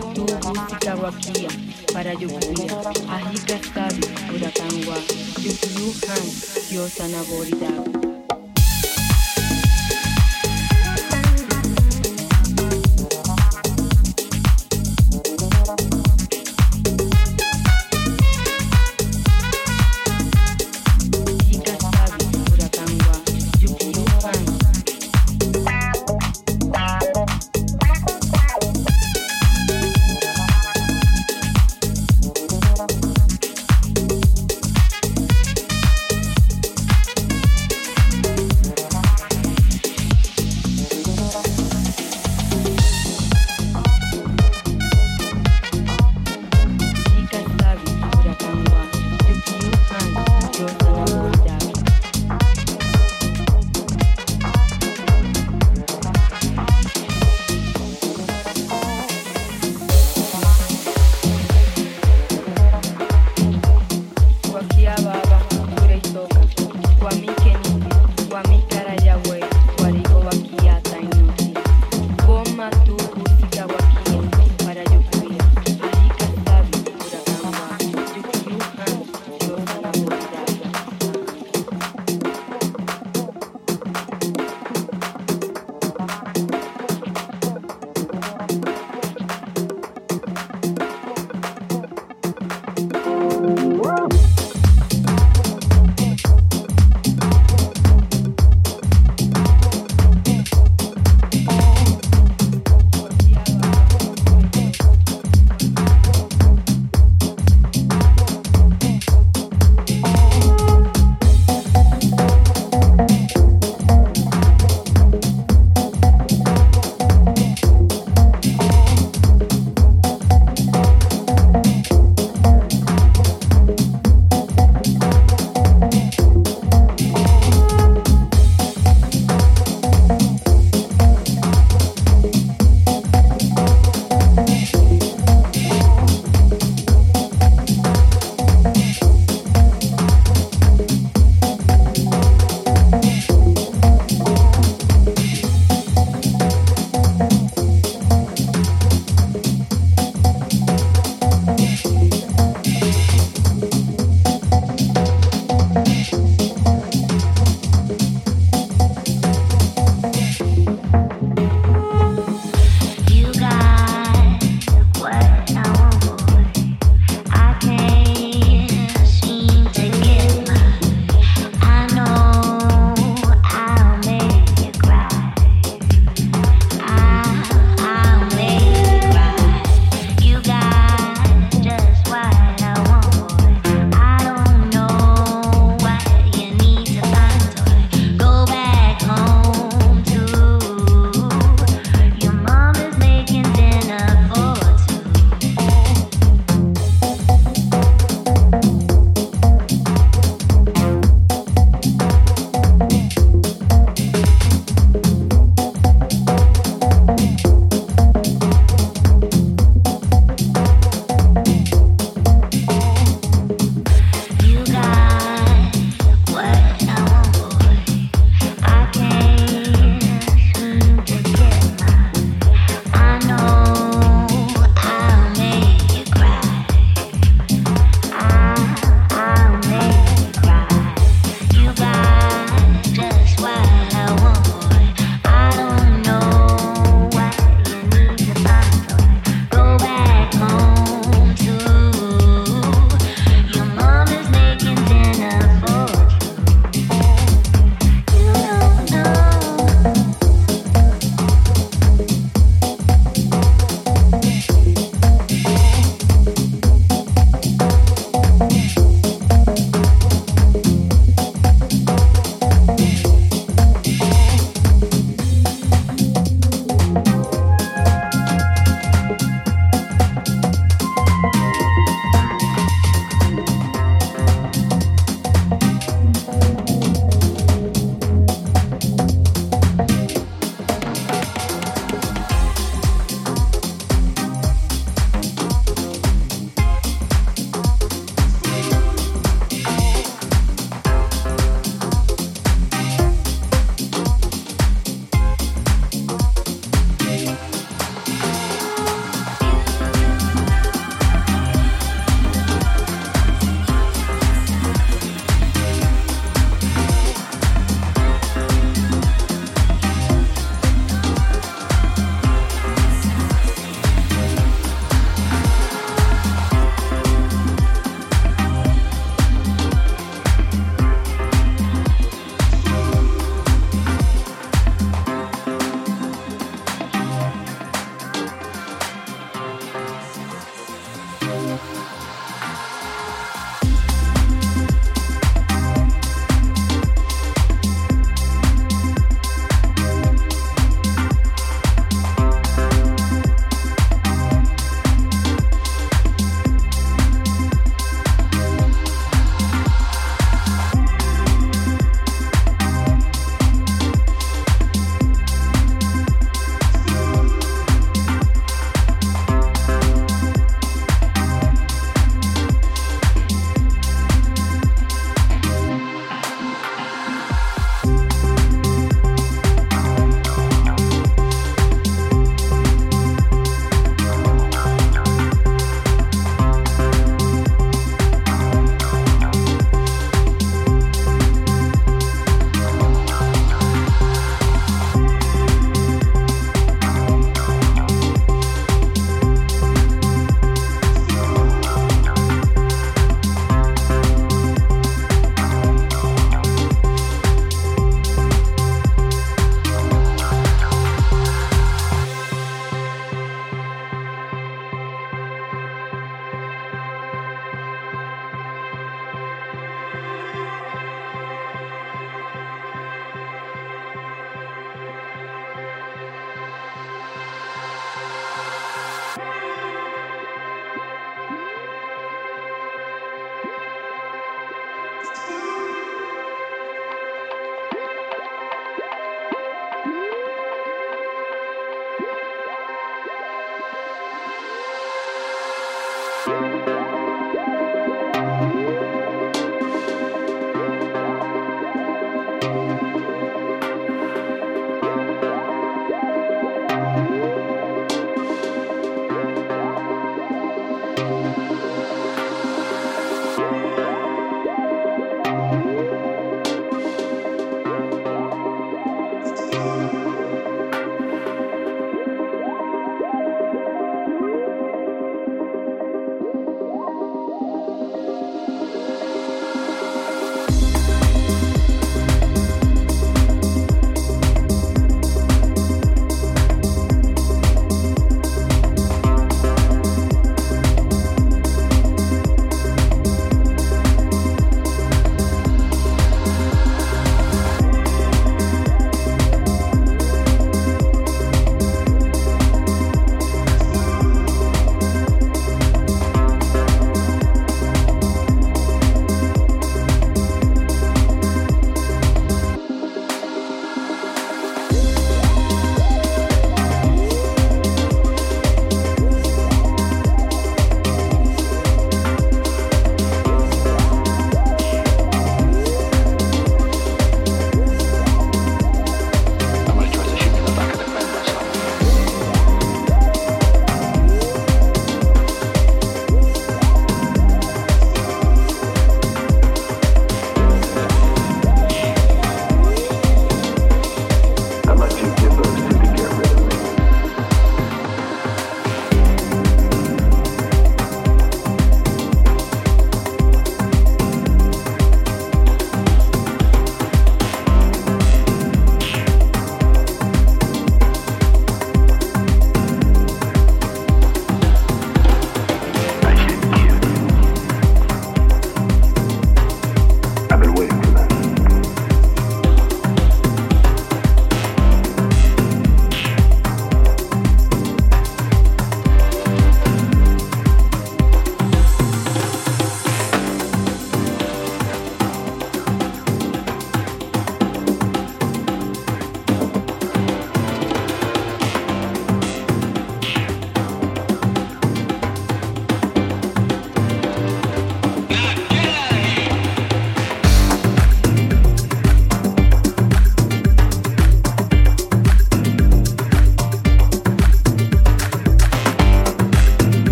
tugufitabwakia parayokuwira ahika stabi urakangwa yukluján yosanaboridaku